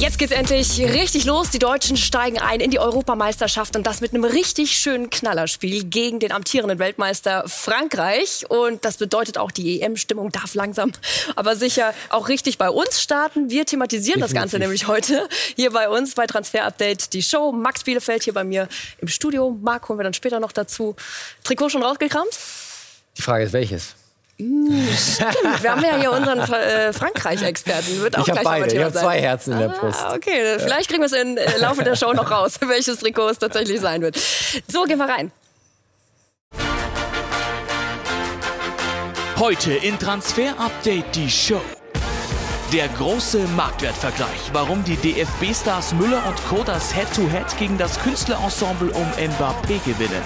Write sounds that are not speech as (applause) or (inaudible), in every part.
Jetzt geht's endlich richtig los. Die Deutschen steigen ein in die Europameisterschaft und das mit einem richtig schönen Knallerspiel gegen den amtierenden Weltmeister Frankreich. Und das bedeutet auch, die EM-Stimmung darf langsam, aber sicher auch richtig bei uns starten. Wir thematisieren das Ganze nämlich heute hier bei uns bei Transfer Update die Show. Max Bielefeld hier bei mir im Studio. Marc holen wir dann später noch dazu. Trikot schon rausgekramt? Die Frage ist welches? Stimmt, wir haben ja hier unseren äh, Frankreich-Experten. Wird auch ich habe beide, ich habe zwei Herzen in der Brust. Ah, okay, vielleicht kriegen wir es im äh, Laufe der Show noch raus, (laughs) welches Trikot es tatsächlich sein wird. So, gehen wir rein. Heute in Transfer Update die Show. Der große Marktwertvergleich, warum die DFB-Stars Müller und Co. das Head-to-Head -Head gegen das Künstlerensemble um Mbappé gewinnen.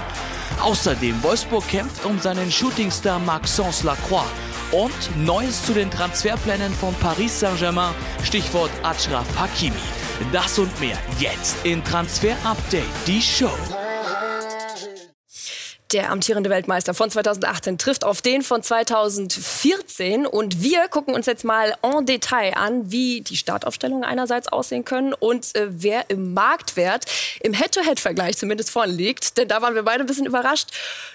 Außerdem Wolfsburg kämpft um seinen Shootingstar Maxence Lacroix. Und Neues zu den Transferplänen von Paris Saint-Germain, Stichwort Achraf Hakimi. Das und mehr jetzt in Transfer Update, die Show. Der amtierende Weltmeister von 2018 trifft auf den von 2014 und wir gucken uns jetzt mal en Detail an, wie die Startaufstellungen einerseits aussehen können und äh, wer im Marktwert im Head-to-Head-Vergleich zumindest vorne liegt. Denn da waren wir beide ein bisschen überrascht.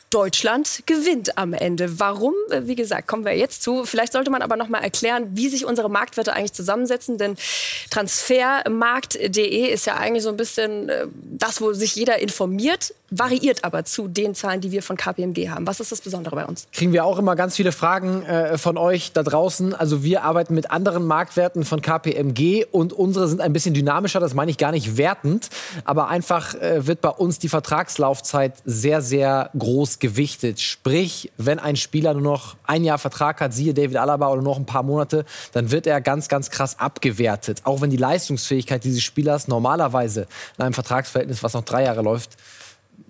Deutschland gewinnt am Ende. Warum? Wie gesagt, kommen wir jetzt zu. Vielleicht sollte man aber noch mal erklären, wie sich unsere Marktwerte eigentlich zusammensetzen. Denn Transfermarkt.de ist ja eigentlich so ein bisschen äh, das, wo sich jeder informiert, variiert aber zu den Zahlen, die wir von KPMG haben. Was ist das Besondere bei uns? Kriegen wir auch immer ganz viele Fragen äh, von euch da draußen. Also wir arbeiten mit anderen Marktwerten von KPMG und unsere sind ein bisschen dynamischer. Das meine ich gar nicht wertend, aber einfach äh, wird bei uns die Vertragslaufzeit sehr, sehr groß gewichtet. Sprich, wenn ein Spieler nur noch ein Jahr Vertrag hat, siehe David Alaba oder noch ein paar Monate, dann wird er ganz, ganz krass abgewertet. Auch wenn die Leistungsfähigkeit dieses Spielers normalerweise in einem Vertragsverhältnis, was noch drei Jahre läuft,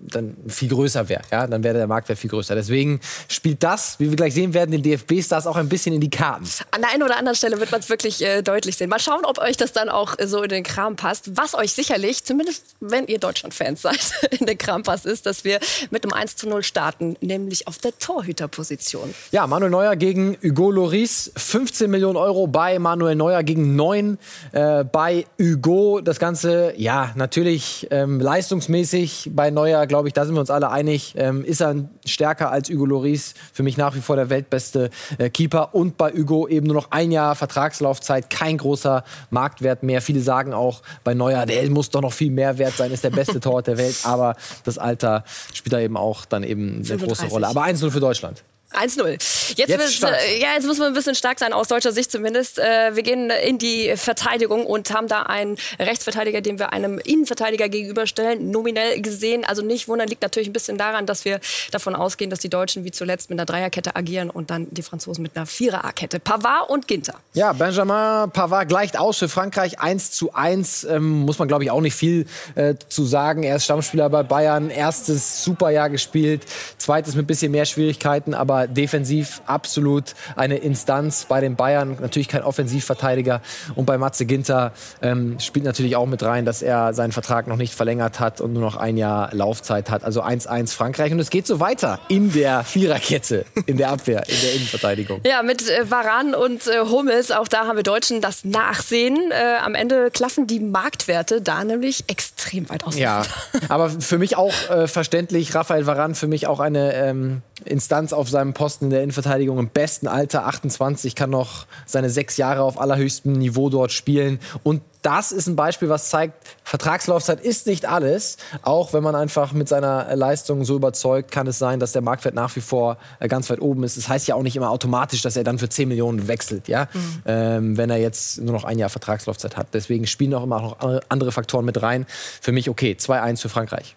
dann viel größer wäre. Ja? Dann wäre der Marktwert viel größer. Deswegen spielt das, wie wir gleich sehen werden, den DFB-Stars auch ein bisschen in die Karten. An der einen oder anderen Stelle wird man es wirklich äh, deutlich sehen. Mal schauen, ob euch das dann auch äh, so in den Kram passt. Was euch sicherlich, zumindest wenn ihr Deutschland-Fans (laughs) seid, in den Kram passt, ist, dass wir mit einem 1 zu 0 starten, nämlich auf der Torhüterposition. Ja, Manuel Neuer gegen Hugo Loris. 15 Millionen Euro bei Manuel Neuer gegen 9 äh, bei Hugo. Das Ganze, ja, natürlich ähm, leistungsmäßig bei Neuer glaube ich, da sind wir uns alle einig, ähm, ist er stärker als Hugo Loris. Für mich nach wie vor der weltbeste äh, Keeper. Und bei Hugo eben nur noch ein Jahr Vertragslaufzeit, kein großer Marktwert mehr. Viele sagen auch bei Neuer, der muss doch noch viel mehr wert sein, ist der beste (laughs) Torwart der Welt. Aber das Alter spielt da eben auch dann eben eine 35. große Rolle. Aber 1-0 für Deutschland. 1-0. Jetzt, jetzt, äh, ja, jetzt muss man ein bisschen stark sein, aus deutscher Sicht zumindest. Äh, wir gehen in die Verteidigung und haben da einen Rechtsverteidiger, den wir einem Innenverteidiger gegenüberstellen, nominell gesehen. Also nicht wundern, liegt natürlich ein bisschen daran, dass wir davon ausgehen, dass die Deutschen wie zuletzt mit einer Dreierkette agieren und dann die Franzosen mit einer Viererkette. Pavard und Ginter. Ja, Benjamin Pavard gleicht aus für Frankreich 1 zu 1. Ähm, muss man, glaube ich, auch nicht viel äh, zu sagen. Er ist Stammspieler bei Bayern, erstes Superjahr gespielt, zweites mit ein bisschen mehr Schwierigkeiten, aber defensiv absolut eine Instanz bei den Bayern. Natürlich kein Offensivverteidiger. Und bei Matze Ginter ähm, spielt natürlich auch mit rein, dass er seinen Vertrag noch nicht verlängert hat und nur noch ein Jahr Laufzeit hat. Also 1-1 Frankreich. Und es geht so weiter in der Viererkette, in der Abwehr, in der Innenverteidigung. Ja, mit äh, Varan und äh, Hummels, auch da haben wir Deutschen das Nachsehen. Äh, am Ende klaffen die Marktwerte da nämlich extrem weit auseinander. Ja, aber für mich auch äh, verständlich. Raphael Varan für mich auch eine ähm, Instanz auf seinem Posten in der Innenverteidigung im besten Alter, 28, kann noch seine sechs Jahre auf allerhöchstem Niveau dort spielen. Und das ist ein Beispiel, was zeigt, Vertragslaufzeit ist nicht alles. Auch wenn man einfach mit seiner Leistung so überzeugt, kann es sein, dass der Marktwert nach wie vor äh, ganz weit oben ist. Das heißt ja auch nicht immer automatisch, dass er dann für 10 Millionen wechselt, ja? Mhm. Ähm, wenn er jetzt nur noch ein Jahr Vertragslaufzeit hat. Deswegen spielen auch immer noch andere Faktoren mit rein. Für mich okay, 2-1 für Frankreich.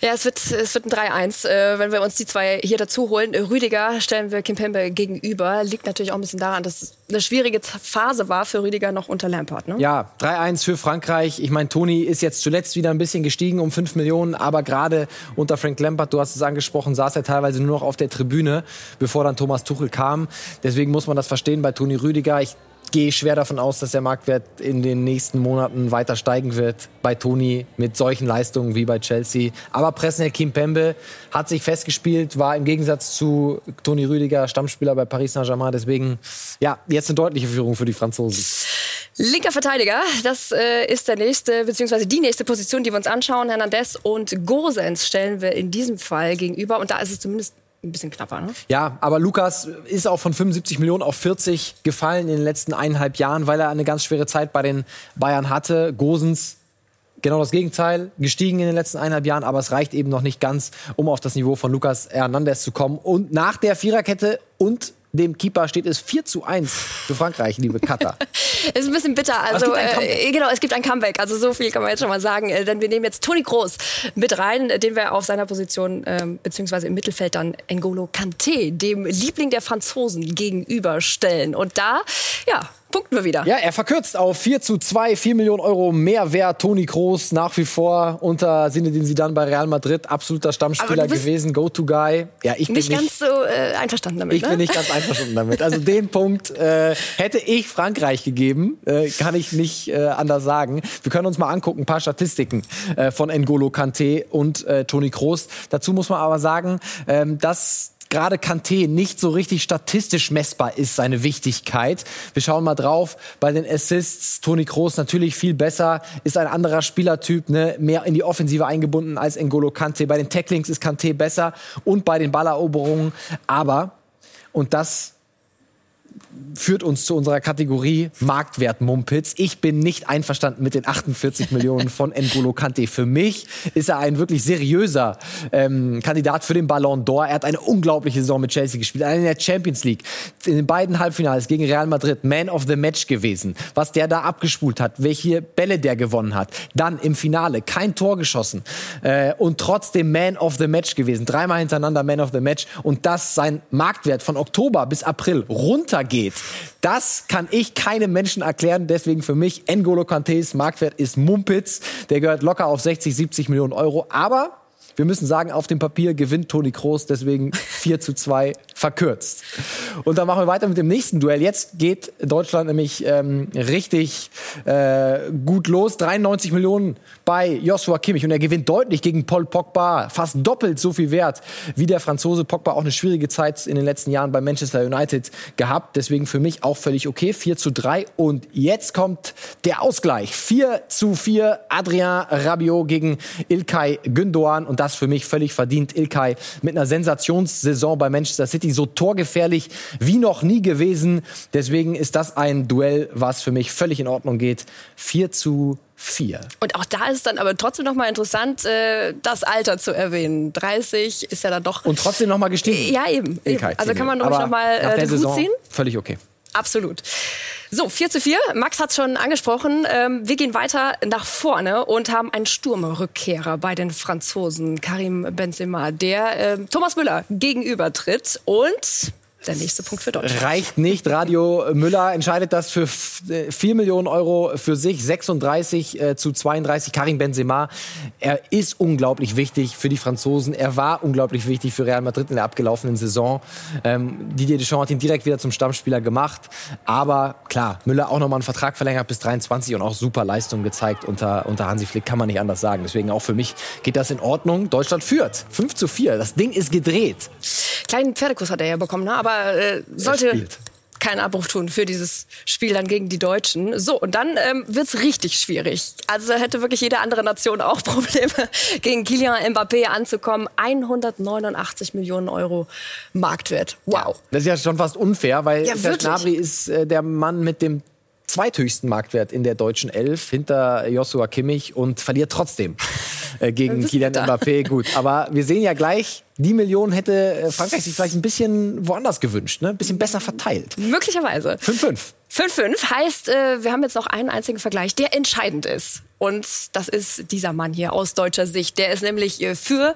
Ja, es wird, es wird ein 3-1, äh, wenn wir uns die zwei hier dazu holen. Rüdiger stellen wir Kim Pembe gegenüber. Liegt natürlich auch ein bisschen daran, dass es eine schwierige Phase war für Rüdiger noch unter Lampard. Ne? Ja, 3-1 für Frankreich. Ich meine, Toni ist jetzt zuletzt wieder ein bisschen gestiegen um 5 Millionen, aber gerade unter Frank Lampard, du hast es angesprochen, saß er teilweise nur noch auf der Tribüne, bevor dann Thomas Tuchel kam. Deswegen muss man das verstehen bei Toni Rüdiger. Ich gehe schwer davon aus, dass der Marktwert in den nächsten Monaten weiter steigen wird bei Toni mit solchen Leistungen wie bei Chelsea. Aber Presnel Kimpembe hat sich festgespielt, war im Gegensatz zu Toni Rüdiger Stammspieler bei Paris Saint-Germain. Deswegen, ja, jetzt eine deutliche Führung für die Franzosen. Linker Verteidiger, das äh, ist der nächste, beziehungsweise die nächste Position, die wir uns anschauen. Hernandez und Gosens stellen wir in diesem Fall gegenüber. Und da ist es zumindest ein bisschen knapper, ne? Ja, aber Lukas ist auch von 75 Millionen auf 40 gefallen in den letzten eineinhalb Jahren, weil er eine ganz schwere Zeit bei den Bayern hatte. Gosens genau das Gegenteil, gestiegen in den letzten eineinhalb Jahren, aber es reicht eben noch nicht ganz, um auf das Niveau von Lukas Hernandez zu kommen. Und nach der Viererkette und dem Keeper steht es 4 zu 1 für Frankreich, liebe Katar. (laughs) ist ein bisschen bitter. Also, äh, genau, es gibt ein Comeback. Also so viel kann man jetzt schon mal sagen. Äh, denn wir nehmen jetzt Toni Groß mit rein, den wir auf seiner Position, äh, beziehungsweise im Mittelfeld dann N'Golo Kanté, dem Liebling der Franzosen, gegenüberstellen. Und da, ja, punkten wir wieder. Ja, er verkürzt auf 4 zu 2, 4 Millionen Euro mehr wert. Toni Kroos nach wie vor unter Sinne, den sie dann bei Real Madrid absoluter Stammspieler gewesen, Go-To-Guy. Ja, ich bin nicht, nicht ganz so äh, einverstanden damit. Ich ne? bin nicht ganz einverstanden damit. Also den (laughs) Punkt äh, hätte ich Frankreich gegeben, äh, kann ich nicht äh, anders sagen. Wir können uns mal angucken, ein paar Statistiken äh, von N'Golo Kanté und äh, Toni Kroos. Dazu muss man aber sagen, ähm, dass gerade Kanté nicht so richtig statistisch messbar ist, seine Wichtigkeit. Wir schauen mal drauf. Bei den Assists, Toni Kroos natürlich viel besser, ist ein anderer Spielertyp, ne? mehr in die Offensive eingebunden als N'Golo Kanté. Bei den Tacklings ist Kanté besser und bei den Balleroberungen. Aber, und das führt uns zu unserer Kategorie Marktwert Mumpitz. Ich bin nicht einverstanden mit den 48 Millionen von N'Golo Kante. Für mich ist er ein wirklich seriöser ähm, Kandidat für den Ballon d'Or. Er hat eine unglaubliche Saison mit Chelsea gespielt, in der Champions League, in den beiden Halbfinals gegen Real Madrid, Man of the Match gewesen. Was der da abgespult hat, welche Bälle der gewonnen hat. Dann im Finale kein Tor geschossen äh, und trotzdem Man of the Match gewesen. Dreimal hintereinander Man of the Match und das sein Marktwert von Oktober bis April runtergeht das kann ich keinem Menschen erklären. Deswegen für mich N'Golo Kantés Marktwert ist Mumpitz. Der gehört locker auf 60, 70 Millionen Euro. Aber wir müssen sagen, auf dem Papier gewinnt Toni Kroos, deswegen (laughs) 4 zu 2 verkürzt. Und dann machen wir weiter mit dem nächsten Duell. Jetzt geht Deutschland nämlich ähm, richtig äh, gut los. 93 Millionen bei Joshua Kimmich und er gewinnt deutlich gegen Paul Pogba. Fast doppelt so viel wert wie der Franzose. Pogba auch eine schwierige Zeit in den letzten Jahren bei Manchester United gehabt. Deswegen für mich auch völlig okay. 4 zu 3. Und jetzt kommt der Ausgleich. 4 zu 4. Adrien Rabiot gegen Ilkay Gündoğan. Und das das für mich völlig verdient. Ilkay mit einer Sensationssaison bei Manchester City, so torgefährlich wie noch nie gewesen. Deswegen ist das ein Duell, was für mich völlig in Ordnung geht. 4 zu 4. Und auch da ist dann aber trotzdem noch mal interessant, äh, das Alter zu erwähnen. 30 ist ja dann doch. Und trotzdem noch mal gestiegen. Ja, eben. eben. Also kann man noch mal äh, den Hut ziehen. Völlig okay. Absolut. So, 4 zu 4. Max hat es schon angesprochen. Ähm, wir gehen weiter nach vorne und haben einen Sturmrückkehrer bei den Franzosen, Karim Benzema, der äh, Thomas Müller gegenübertritt. Und der nächste Punkt für Deutschland. Reicht nicht. Radio Müller entscheidet das für 4 äh, Millionen Euro für sich, 36 äh, zu 32. Karim Benzema, er ist unglaublich wichtig für die Franzosen. Er war unglaublich wichtig für Real Madrid in der abgelaufenen Saison. Ähm, Didier Deschamps hat ihn direkt wieder zum Stammspieler gemacht. Aber klar, Müller auch nochmal einen Vertrag verlängert bis 23 und auch super Leistung gezeigt unter, unter Hansi Flick, kann man nicht anders sagen. Deswegen auch für mich geht das in Ordnung. Deutschland führt 5 zu 4. Das Ding ist gedreht. Kleinen Pferdekuss hat er ja bekommen, ne? aber äh, sollte keinen Abbruch tun für dieses Spiel dann gegen die Deutschen. So, und dann ähm, wird's richtig schwierig. Also hätte wirklich jede andere Nation auch (laughs) Probleme, gegen Kylian Mbappé anzukommen. 189 Millionen Euro Marktwert. Wow. Das ist ja schon fast unfair, weil ja, der Schnabri ist äh, der Mann mit dem zweithöchsten Marktwert in der deutschen Elf hinter Joshua Kimmich und verliert trotzdem äh, (laughs) gegen Kylian Mbappé. Gut, aber wir sehen ja gleich, die Million hätte äh, Frankreich sich vielleicht ein bisschen woanders gewünscht, ne? ein bisschen besser verteilt. Möglicherweise. 5-5. 5-5 heißt, äh, wir haben jetzt noch einen einzigen Vergleich, der entscheidend ist. Und das ist dieser Mann hier aus deutscher Sicht. Der ist nämlich äh, für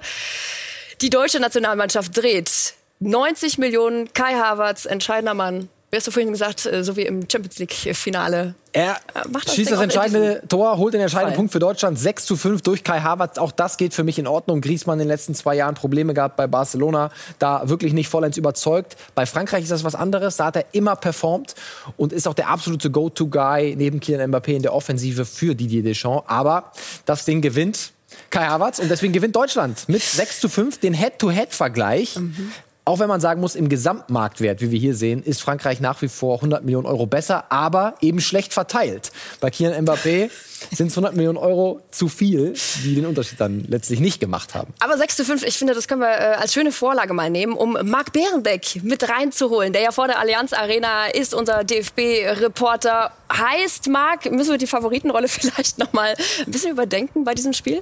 die deutsche Nationalmannschaft dreht. 90 Millionen, Kai Havertz, entscheidender Mann, wie hast du vorhin gesagt, äh, so wie im Champions League-Finale. Er äh, das schießt das entscheidende Tor, holt den entscheidenden Fall. Punkt für Deutschland. 6 zu 5 durch Kai Havertz. Auch das geht für mich in Ordnung. Griezmann in den letzten zwei Jahren Probleme gehabt bei Barcelona. Da wirklich nicht vollends überzeugt. Bei Frankreich ist das was anderes. Da hat er immer performt und ist auch der absolute Go-To-Guy neben Kylian Mbappé in der Offensive für Didier Deschamps. Aber das Ding gewinnt Kai Havertz und deswegen gewinnt Deutschland mit 6 zu 5 den Head-to-Head-Vergleich. Mhm. Auch wenn man sagen muss, im Gesamtmarktwert, wie wir hier sehen, ist Frankreich nach wie vor 100 Millionen Euro besser, aber eben schlecht verteilt. Bei Kian Mbappé sind es 100 Millionen Euro zu viel, die den Unterschied dann letztlich nicht gemacht haben. Aber 6 zu 5, ich finde, das können wir äh, als schöne Vorlage mal nehmen, um Marc Bärenbeck mit reinzuholen, der ja vor der Allianz Arena ist, unser DFB-Reporter. Heißt, Marc, müssen wir die Favoritenrolle (laughs) vielleicht noch mal ein bisschen überdenken bei diesem Spiel?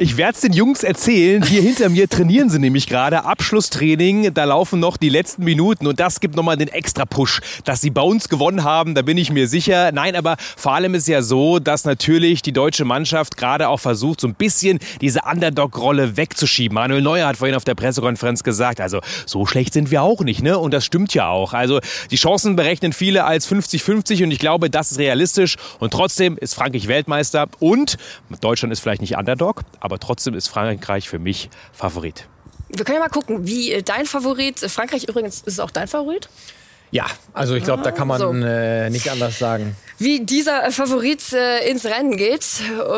Ich werde es den Jungs erzählen. Hier hinter mir trainieren sie nämlich gerade. Abschlusstraining. Da laufen noch die letzten Minuten. Und das gibt nochmal den extra Push, dass sie bei uns gewonnen haben. Da bin ich mir sicher. Nein, aber vor allem ist ja so, dass natürlich die deutsche Mannschaft gerade auch versucht, so ein bisschen diese Underdog-Rolle wegzuschieben. Manuel Neuer hat vorhin auf der Pressekonferenz gesagt, also so schlecht sind wir auch nicht. ne? Und das stimmt ja auch. Also die Chancen berechnen viele als 50-50. Und ich glaube, das ist realistisch. Und trotzdem ist Frankreich Weltmeister. Und Deutschland ist vielleicht nicht Underdog, aber trotzdem ist Frankreich für mich Favorit. Wir können ja mal gucken, wie äh, dein Favorit, Frankreich übrigens ist auch dein Favorit? Ja, also ich glaube, da kann man so. äh, nicht anders sagen wie dieser Favorit äh, ins Rennen geht.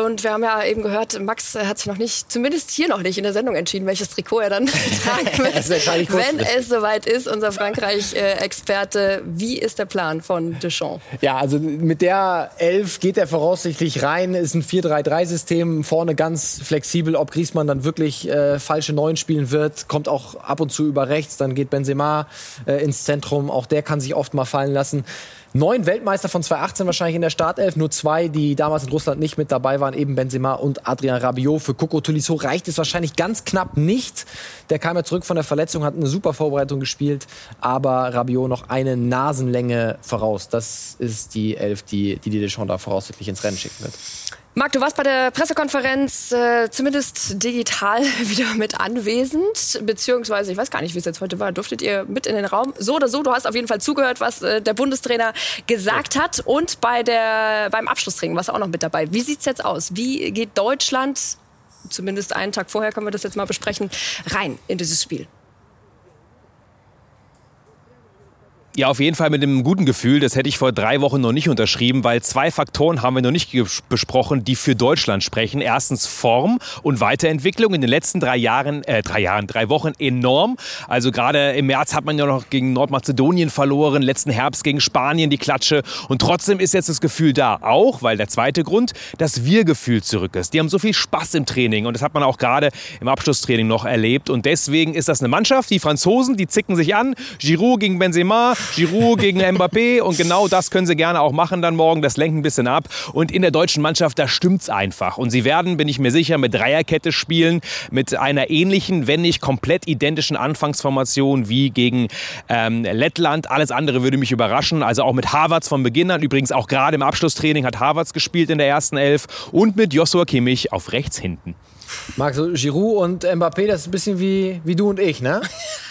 Und wir haben ja eben gehört, Max hat sich noch nicht, zumindest hier noch nicht in der Sendung entschieden, welches Trikot er dann (laughs) tragen (laughs) wird, wenn es soweit ist. Unser Frankreich-Experte, wie ist der Plan von Deschamps? Ja, also mit der Elf geht er voraussichtlich rein. Ist ein 4-3-3-System, vorne ganz flexibel. Ob Griezmann dann wirklich äh, falsche Neun spielen wird, kommt auch ab und zu über rechts. Dann geht Benzema äh, ins Zentrum. Auch der kann sich oft mal fallen lassen. Neun Weltmeister von 2018 wahrscheinlich in der Startelf, nur zwei, die damals in Russland nicht mit dabei waren, eben Benzema und Adrian Rabiot. Für Coco Tolisso reicht es wahrscheinlich ganz knapp nicht. Der kam ja zurück von der Verletzung, hat eine super Vorbereitung gespielt, aber Rabiot noch eine Nasenlänge voraus. Das ist die Elf, die die Deschamps da voraussichtlich ins Rennen schicken wird. Marc, du warst bei der Pressekonferenz äh, zumindest digital (laughs) wieder mit anwesend, beziehungsweise ich weiß gar nicht, wie es jetzt heute war. Durftet ihr mit in den Raum? So oder so, du hast auf jeden Fall zugehört, was äh, der Bundestrainer gesagt ja. hat und bei der, beim Abschlusstraining warst du auch noch mit dabei. Wie sieht's jetzt aus? Wie geht Deutschland, zumindest einen Tag vorher können wir das jetzt mal besprechen, rein in dieses Spiel? Ja, auf jeden Fall mit einem guten Gefühl. Das hätte ich vor drei Wochen noch nicht unterschrieben, weil zwei Faktoren haben wir noch nicht besprochen, die für Deutschland sprechen. Erstens Form und Weiterentwicklung in den letzten drei Jahren, äh, drei Jahren, drei Wochen enorm. Also gerade im März hat man ja noch gegen Nordmazedonien verloren, letzten Herbst gegen Spanien die Klatsche. Und trotzdem ist jetzt das Gefühl da. Auch, weil der zweite Grund, das Wir-Gefühl zurück ist. Die haben so viel Spaß im Training und das hat man auch gerade im Abschlusstraining noch erlebt. Und deswegen ist das eine Mannschaft. Die Franzosen, die zicken sich an. Giroud gegen Benzema. Giroud gegen Mbappé und genau das können sie gerne auch machen dann morgen. Das lenkt ein bisschen ab. Und in der deutschen Mannschaft, da stimmt's einfach. Und sie werden, bin ich mir sicher, mit Dreierkette spielen, mit einer ähnlichen, wenn nicht komplett identischen Anfangsformation wie gegen ähm, Lettland. Alles andere würde mich überraschen. Also auch mit Havertz von Beginn an. Übrigens auch gerade im Abschlusstraining hat Havertz gespielt in der ersten Elf und mit Joshua Kimmich auf rechts hinten. So Giroud und Mbappé, das ist ein bisschen wie, wie du und ich, ne?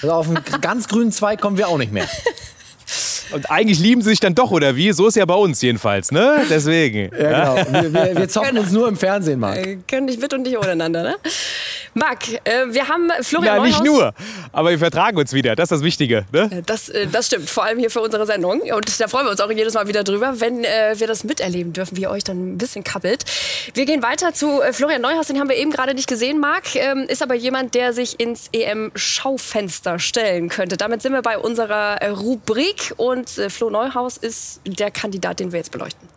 Also auf einen (laughs) ganz grünen Zweig kommen wir auch nicht mehr. Und eigentlich lieben sie sich dann doch, oder wie? So ist ja bei uns jedenfalls, ne? Deswegen. Ja, genau. Wir, wir, wir (laughs) zocken uns nur im Fernsehen, Marc. Äh, können nicht mit und nicht ohneinander, ne? Marc, äh, wir haben Florian Ja, nicht nur, aber wir vertragen uns wieder. Das ist das Wichtige, ne? Äh, das, äh, das stimmt, vor allem hier für unsere Sendung. Und da freuen wir uns auch jedes Mal wieder drüber, wenn wir das miterleben dürfen, wie ihr euch dann ein bisschen kabbelt. Wir gehen weiter zu Florian Neuhaus, den haben wir eben gerade nicht gesehen, Marc. Ähm, ist aber jemand, der sich ins EM-Schaufenster stellen könnte. Damit sind wir bei unserer Rubrik und Flo Neuhaus ist der Kandidat, den wir jetzt beleuchten.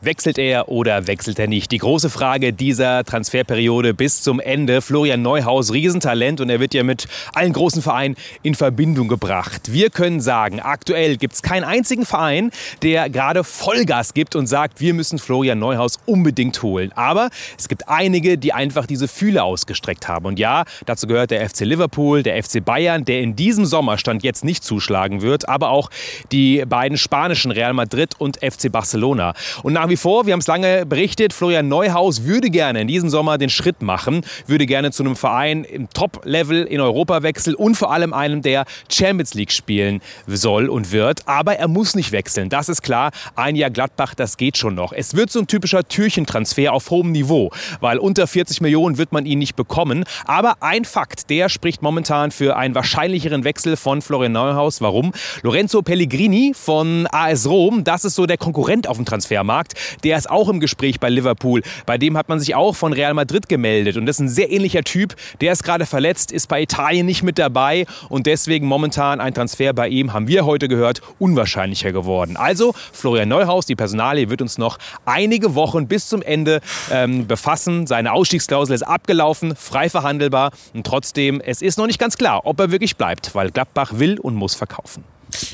Wechselt er oder wechselt er nicht? Die große Frage dieser Transferperiode bis zum Ende. Florian Neuhaus, Riesentalent und er wird ja mit allen großen Vereinen in Verbindung gebracht. Wir können sagen, aktuell gibt es keinen einzigen Verein, der gerade Vollgas gibt und sagt, wir müssen Florian Neuhaus unbedingt holen. Aber es gibt einige, die einfach diese Fühle ausgestreckt haben. Und ja, dazu gehört der FC Liverpool, der FC Bayern, der in diesem Sommerstand jetzt nicht zuschlagen wird, aber auch die beiden spanischen Real Madrid und FC Barcelona. Und nach nach wie vor, wir haben es lange berichtet, Florian Neuhaus würde gerne in diesem Sommer den Schritt machen, würde gerne zu einem Verein im Top-Level in Europa wechseln und vor allem einem, der Champions League spielen soll und wird. Aber er muss nicht wechseln, das ist klar. Ein Jahr Gladbach, das geht schon noch. Es wird so ein typischer Türchentransfer auf hohem Niveau, weil unter 40 Millionen wird man ihn nicht bekommen. Aber ein Fakt, der spricht momentan für einen wahrscheinlicheren Wechsel von Florian Neuhaus. Warum? Lorenzo Pellegrini von AS Rom, das ist so der Konkurrent auf dem Transfermarkt der ist auch im Gespräch bei Liverpool. Bei dem hat man sich auch von Real Madrid gemeldet. Und das ist ein sehr ähnlicher Typ. Der ist gerade verletzt, ist bei Italien nicht mit dabei und deswegen momentan ein Transfer bei ihm, haben wir heute gehört, unwahrscheinlicher geworden. Also Florian Neuhaus, die Personalie, wird uns noch einige Wochen bis zum Ende ähm, befassen. Seine Ausstiegsklausel ist abgelaufen, frei verhandelbar und trotzdem, es ist noch nicht ganz klar, ob er wirklich bleibt, weil Gladbach will und muss verkaufen.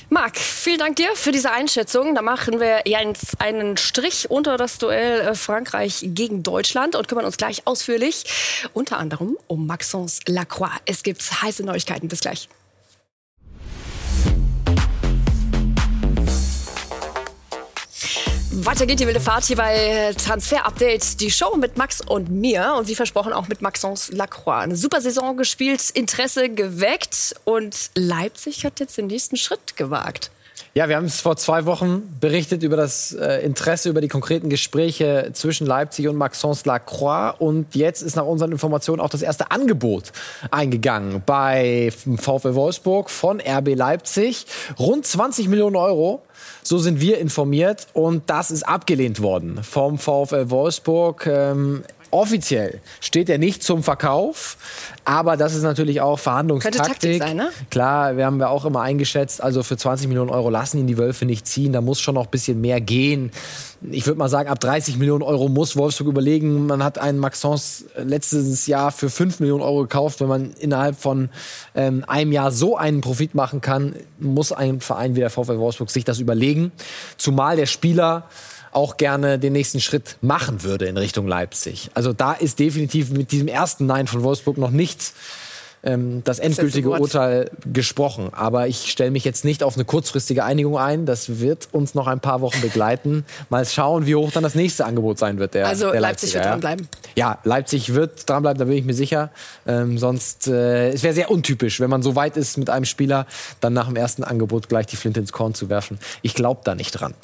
Marc, vielen Dank dir für diese Einschätzung. Da machen wir jetzt einen Strich unter das Duell äh, Frankreich gegen Deutschland und kümmern uns gleich ausführlich unter anderem um Maxence Lacroix. Es gibt heiße Neuigkeiten. Bis gleich. Weiter geht die wilde Fahrt hier bei Transfer Update, die Show mit Max und mir und wie versprochen auch mit Maxence Lacroix. Eine super Saison gespielt, Interesse geweckt und Leipzig hat jetzt den nächsten Schritt gewagt. Ja, wir haben es vor zwei Wochen berichtet über das äh, Interesse, über die konkreten Gespräche zwischen Leipzig und Maxence Lacroix. Und jetzt ist nach unseren Informationen auch das erste Angebot eingegangen bei VfL Wolfsburg von RB Leipzig. Rund 20 Millionen Euro so sind wir informiert und das ist abgelehnt worden vom VfL Wolfsburg. Ähm, offiziell steht er nicht zum Verkauf, aber das ist natürlich auch Verhandlungstaktik. Könnte Taktik sein, ne? Klar, wir haben ja auch immer eingeschätzt, also für 20 Millionen Euro lassen ihn die Wölfe nicht ziehen, da muss schon noch ein bisschen mehr gehen. Ich würde mal sagen, ab 30 Millionen Euro muss Wolfsburg überlegen. Man hat einen Maxence letztes Jahr für 5 Millionen Euro gekauft. Wenn man innerhalb von ähm, einem Jahr so einen Profit machen kann, muss ein Verein wie der VfL Wolfsburg sich das überlegen. Zumal der Spieler auch gerne den nächsten Schritt machen würde in Richtung Leipzig. Also da ist definitiv mit diesem ersten Nein von Wolfsburg noch nichts ähm, das endgültige das Urteil gesprochen. Aber ich stelle mich jetzt nicht auf eine kurzfristige Einigung ein. Das wird uns noch ein paar Wochen begleiten. Mal schauen, wie hoch dann das nächste Angebot sein wird. Der, also der Leipzig wird dranbleiben. Ja, Leipzig wird dranbleiben, da bin ich mir sicher. Ähm, sonst, äh, es wäre sehr untypisch, wenn man so weit ist mit einem Spieler, dann nach dem ersten Angebot gleich die Flinte ins Korn zu werfen. Ich glaube da nicht dran.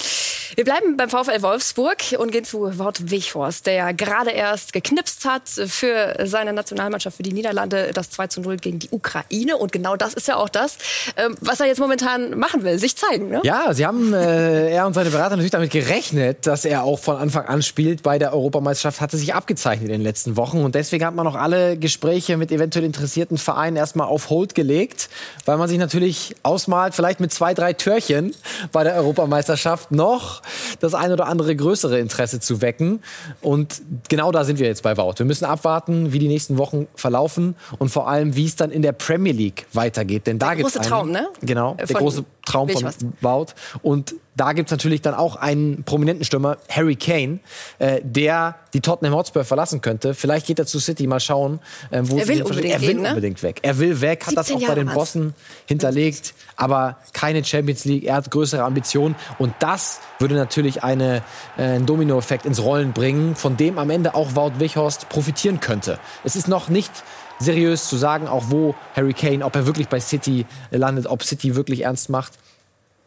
Wir bleiben beim VfL Wolfsburg und gehen zu Wort Wichhorst, der gerade erst geknipst hat für seine Nationalmannschaft, für die Niederlande, das 2 zu 0 gegen die Ukraine. Und genau das ist ja auch das, ähm, was er jetzt momentan machen will, sich zeigen. Ne? Ja, sie haben, äh, er und seine Berater natürlich damit gerechnet, dass er auch von Anfang an spielt. Bei der Europameisterschaft hatte sich abgezeichnet in den letzten Wochen. Und deswegen hat man auch alle Gespräche mit eventuell interessierten Vereinen erstmal auf Hold gelegt, weil man sich natürlich ausmalt, vielleicht mit zwei, drei Türchen bei der Europameisterschaft noch das ein oder andere größere Interesse zu wecken. Und genau da sind wir jetzt bei Wout. Wir müssen abwarten, wie die nächsten Wochen verlaufen und vor allem, wie es dann in der Premier League weitergeht. Denn da der große Traum, ne? Genau, der große Traum von Wout. Und da gibt es natürlich dann auch einen prominenten Stürmer, Harry Kane, äh, der die Tottenham Hotspur verlassen könnte. Vielleicht geht er zu City, mal schauen, äh, wo er will, unbedingt, er will gehen, ne? unbedingt weg. Er will weg, hat das auch bei den Bossen hinterlegt, aber keine Champions League. Er hat größere Ambitionen und das würde natürlich eine, äh, einen Dominoeffekt ins Rollen bringen, von dem am Ende auch Wout Wichhorst profitieren könnte. Es ist noch nicht seriös zu sagen, auch wo Harry Kane, ob er wirklich bei City landet, ob City wirklich ernst macht.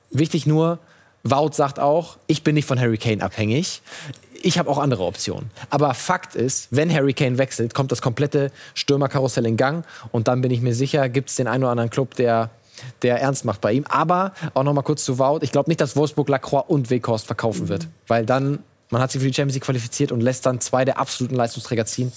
Wichtig nur, Wout sagt auch, ich bin nicht von Harry Kane abhängig. Ich habe auch andere Optionen. Aber Fakt ist, wenn Harry Kane wechselt, kommt das komplette Stürmerkarussell in Gang. Und dann bin ich mir sicher, gibt es den einen oder anderen Club, der der ernst macht bei ihm. Aber auch noch mal kurz zu Wout. Ich glaube nicht, dass Wolfsburg Lacroix und Weghorst verkaufen wird. Weil dann man hat sich für die Champions League qualifiziert und lässt dann zwei der absoluten Leistungsträger ziehen.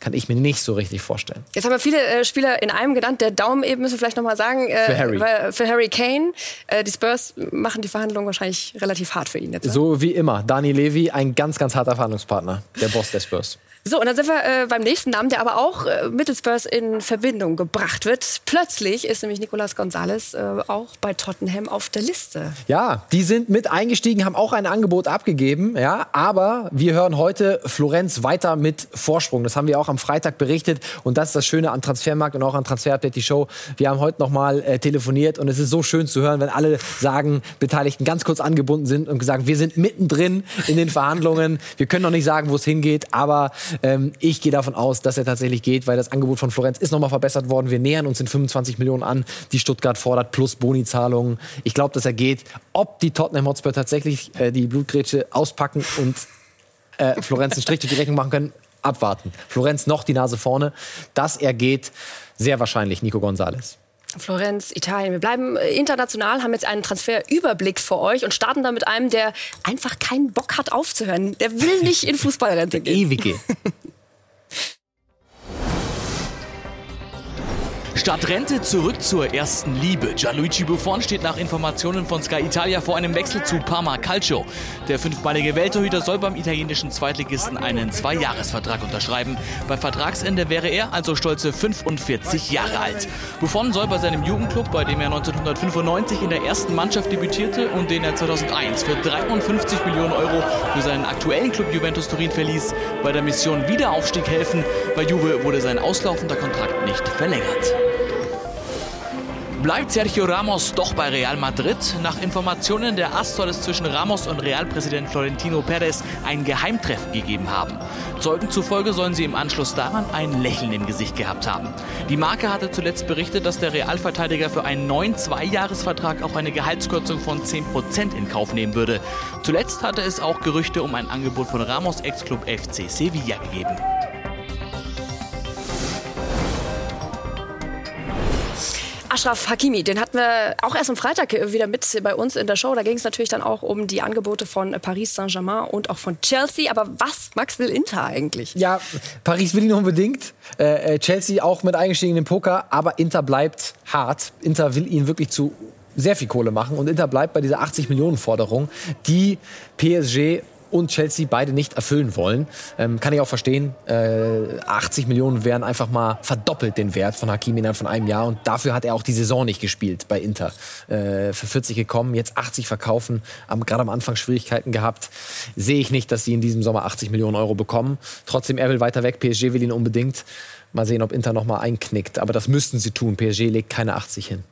Kann ich mir nicht so richtig vorstellen. Jetzt haben wir viele äh, Spieler in einem genannt. Der Daumen eben müssen wir vielleicht noch mal sagen. Äh, für Harry. Für Harry Kane. Äh, die Spurs machen die Verhandlungen wahrscheinlich relativ hart für ihn jetzt. Ne? So wie immer. Dani Levy, ein ganz, ganz harter Verhandlungspartner. Der Boss der Spurs. So, und dann sind wir äh, beim nächsten Namen, der aber auch äh, Spurs in Verbindung gebracht wird. Plötzlich ist nämlich Nicolas Gonzalez äh, auch bei Tottenham auf der Liste. Ja, die sind mit eingestiegen, haben auch ein Angebot abgegeben. Ja, aber wir hören heute Florenz weiter mit Vorsprung. Das haben wir auch am Freitag berichtet. Und das ist das Schöne an Transfermarkt und auch an Transfer Update, die Show. Wir haben heute noch mal äh, telefoniert und es ist so schön zu hören, wenn alle sagen, Beteiligten ganz kurz angebunden sind und gesagt, wir sind mittendrin in den Verhandlungen. Wir können noch nicht sagen, wo es hingeht, aber ähm, ich gehe davon aus, dass er tatsächlich geht, weil das Angebot von Florenz ist nochmal verbessert worden. Wir nähern uns in 25 Millionen an, die Stuttgart fordert, plus Bonizahlungen. Ich glaube, dass er geht. Ob die Tottenham Hotspur tatsächlich äh, die Blutgrätsche auspacken und äh, Florenz einen Strich durch die Rechnung machen können, abwarten. Florenz noch die Nase vorne. Dass er geht, sehr wahrscheinlich Nico González. Florenz, Italien. Wir bleiben äh, international, haben jetzt einen Transferüberblick für euch und starten da mit einem, der einfach keinen Bock hat aufzuhören. Der will nicht in Fußballrente gehen. Ewige. (laughs) Statt Rente zurück zur ersten Liebe. Gianluigi Buffon steht nach Informationen von Sky Italia vor einem Wechsel zu Parma Calcio. Der fünfmalige Welttorhüter soll beim italienischen Zweitligisten einen Zweijahresvertrag unterschreiben. Bei Vertragsende wäre er also stolze 45 Jahre alt. Buffon soll bei seinem Jugendclub, bei dem er 1995 in der ersten Mannschaft debütierte und den er 2001 für 53 Millionen Euro für seinen aktuellen Club Juventus Turin verließ, bei der Mission Wiederaufstieg helfen. Bei Juve wurde sein auslaufender Kontrakt nicht verlängert. Bleibt Sergio Ramos doch bei Real Madrid? Nach Informationen der AS soll es zwischen Ramos und Realpräsident Florentino Perez ein Geheimtreffen gegeben haben. Zeugen zufolge sollen sie im Anschluss daran ein Lächeln im Gesicht gehabt haben. Die Marke hatte zuletzt berichtet, dass der Realverteidiger für einen neuen Zweijahresvertrag auch eine Gehaltskürzung von 10% in Kauf nehmen würde. Zuletzt hatte es auch Gerüchte um ein Angebot von Ramos Ex-Club FC Sevilla gegeben. Ashraf Hakimi, den hatten wir auch erst am Freitag wieder mit bei uns in der Show. Da ging es natürlich dann auch um die Angebote von Paris Saint-Germain und auch von Chelsea. Aber was, Max, will Inter eigentlich? Ja, Paris will ihn unbedingt. Äh, äh Chelsea auch mit eingestiegen in den Poker. Aber Inter bleibt hart. Inter will ihn wirklich zu sehr viel Kohle machen. Und Inter bleibt bei dieser 80 Millionen Forderung, die PSG und Chelsea beide nicht erfüllen wollen. Ähm, kann ich auch verstehen. Äh, 80 Millionen wären einfach mal verdoppelt den Wert von Hakimi innerhalb von einem Jahr. Und dafür hat er auch die Saison nicht gespielt bei Inter. Äh, für 40 gekommen, jetzt 80 verkaufen, gerade am Anfang Schwierigkeiten gehabt. Sehe ich nicht, dass sie in diesem Sommer 80 Millionen Euro bekommen. Trotzdem, er will weiter weg. PSG will ihn unbedingt. Mal sehen, ob Inter noch mal einknickt. Aber das müssten sie tun. PSG legt keine 80 hin.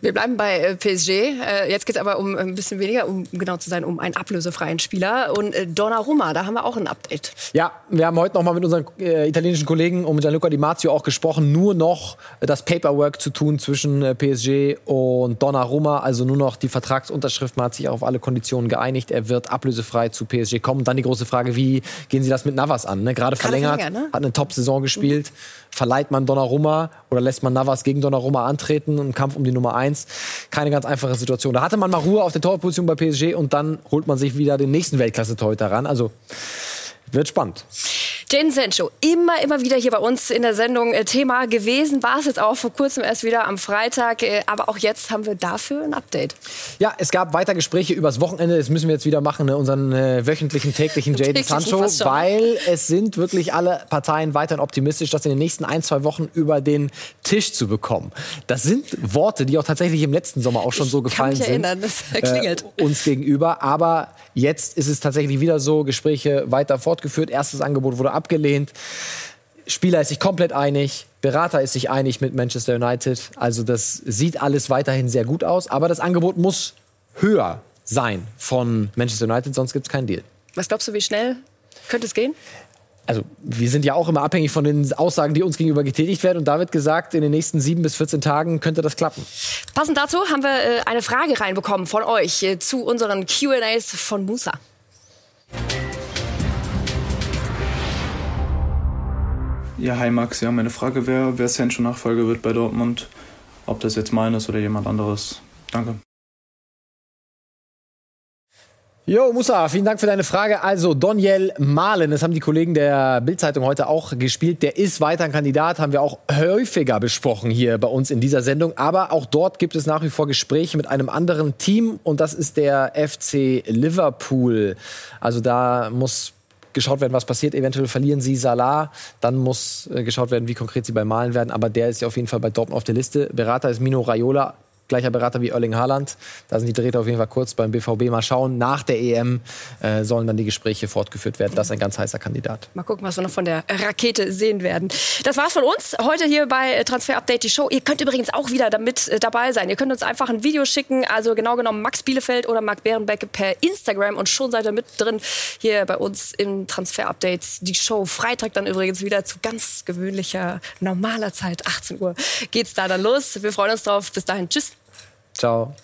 Wir bleiben bei äh, PSG. Äh, jetzt geht es aber um ein bisschen weniger, um genau zu sein, um einen ablösefreien Spieler. Und äh, Donnarumma, da haben wir auch ein Update. Ja, wir haben heute noch mal mit unseren äh, italienischen Kollegen um Gianluca Di Marzio auch gesprochen. Nur noch das Paperwork zu tun zwischen äh, PSG und Donnarumma. Also nur noch die Vertragsunterschrift. Man hat sich auf alle Konditionen geeinigt. Er wird ablösefrei zu PSG kommen. Dann die große Frage, wie gehen Sie das mit Navas an? Ne? Gerade verlängert, ne? hat eine Top-Saison gespielt. Mhm. Verleiht man Donnarumma oder lässt man Navas gegen Donnarumma antreten im Kampf um die Nummer 1? Keine ganz einfache Situation. Da hatte man mal Ruhe auf der Torposition bei PSG und dann holt man sich wieder den nächsten Weltklasse-Torhüter ran. Also wird spannend. Jane Sancho, immer, immer wieder hier bei uns in der Sendung äh, Thema gewesen. War es jetzt auch vor kurzem erst wieder am Freitag. Äh, aber auch jetzt haben wir dafür ein Update. Ja, es gab weiter Gespräche übers Wochenende. Das müssen wir jetzt wieder machen, ne? unseren äh, wöchentlichen, täglichen (laughs) Jaden Sancho. Weil es sind wirklich alle Parteien weiterhin optimistisch, das in den nächsten ein, zwei Wochen über den Tisch zu bekommen. Das sind Worte, die auch tatsächlich im letzten Sommer auch schon so gefallen sind. Erinnern, das klingelt. Äh, uns gegenüber. Aber jetzt ist es tatsächlich wieder so, Gespräche weiter fortgeführt. Erstes Angebot wurde abgelehnt. Spieler ist sich komplett einig, Berater ist sich einig mit Manchester United. Also das sieht alles weiterhin sehr gut aus. Aber das Angebot muss höher sein von Manchester United, sonst gibt es keinen Deal. Was glaubst du, wie schnell könnte es gehen? Also wir sind ja auch immer abhängig von den Aussagen, die uns gegenüber getätigt werden. Und da wird gesagt, in den nächsten sieben bis 14 Tagen könnte das klappen. Passend dazu haben wir äh, eine Frage reinbekommen von euch äh, zu unseren Q&As von Musa. Ja, hi Max. Ja, meine Frage wäre, wer Sancho-Nachfolger wird bei Dortmund. Ob das jetzt meines oder jemand anderes. Danke. Jo, Musa, vielen Dank für deine Frage. Also, Doniel Mahlen, das haben die Kollegen der Bildzeitung heute auch gespielt. Der ist weiter ein Kandidat, haben wir auch häufiger besprochen hier bei uns in dieser Sendung. Aber auch dort gibt es nach wie vor Gespräche mit einem anderen Team und das ist der FC Liverpool. Also, da muss geschaut werden, was passiert. Eventuell verlieren sie Salah. Dann muss äh, geschaut werden, wie konkret sie bei Malen werden. Aber der ist ja auf jeden Fall bei Dortmund auf der Liste. Berater ist Mino Raiola gleicher Berater wie Erling Haaland. Da sind die Drähte auf jeden Fall kurz beim BVB. Mal schauen. Nach der EM äh, sollen dann die Gespräche fortgeführt werden. Das ist ein ganz heißer Kandidat. Mal gucken, was wir noch von der Rakete sehen werden. Das war's von uns heute hier bei Transfer Update die Show. Ihr könnt übrigens auch wieder damit äh, dabei sein. Ihr könnt uns einfach ein Video schicken. Also genau genommen Max Bielefeld oder Marc Bärenbeck per Instagram und schon seid ihr mit drin hier bei uns im Transfer Update die Show. Freitag dann übrigens wieder zu ganz gewöhnlicher normaler Zeit 18 Uhr geht's da dann los. Wir freuen uns drauf. Bis dahin, tschüss. Ciao.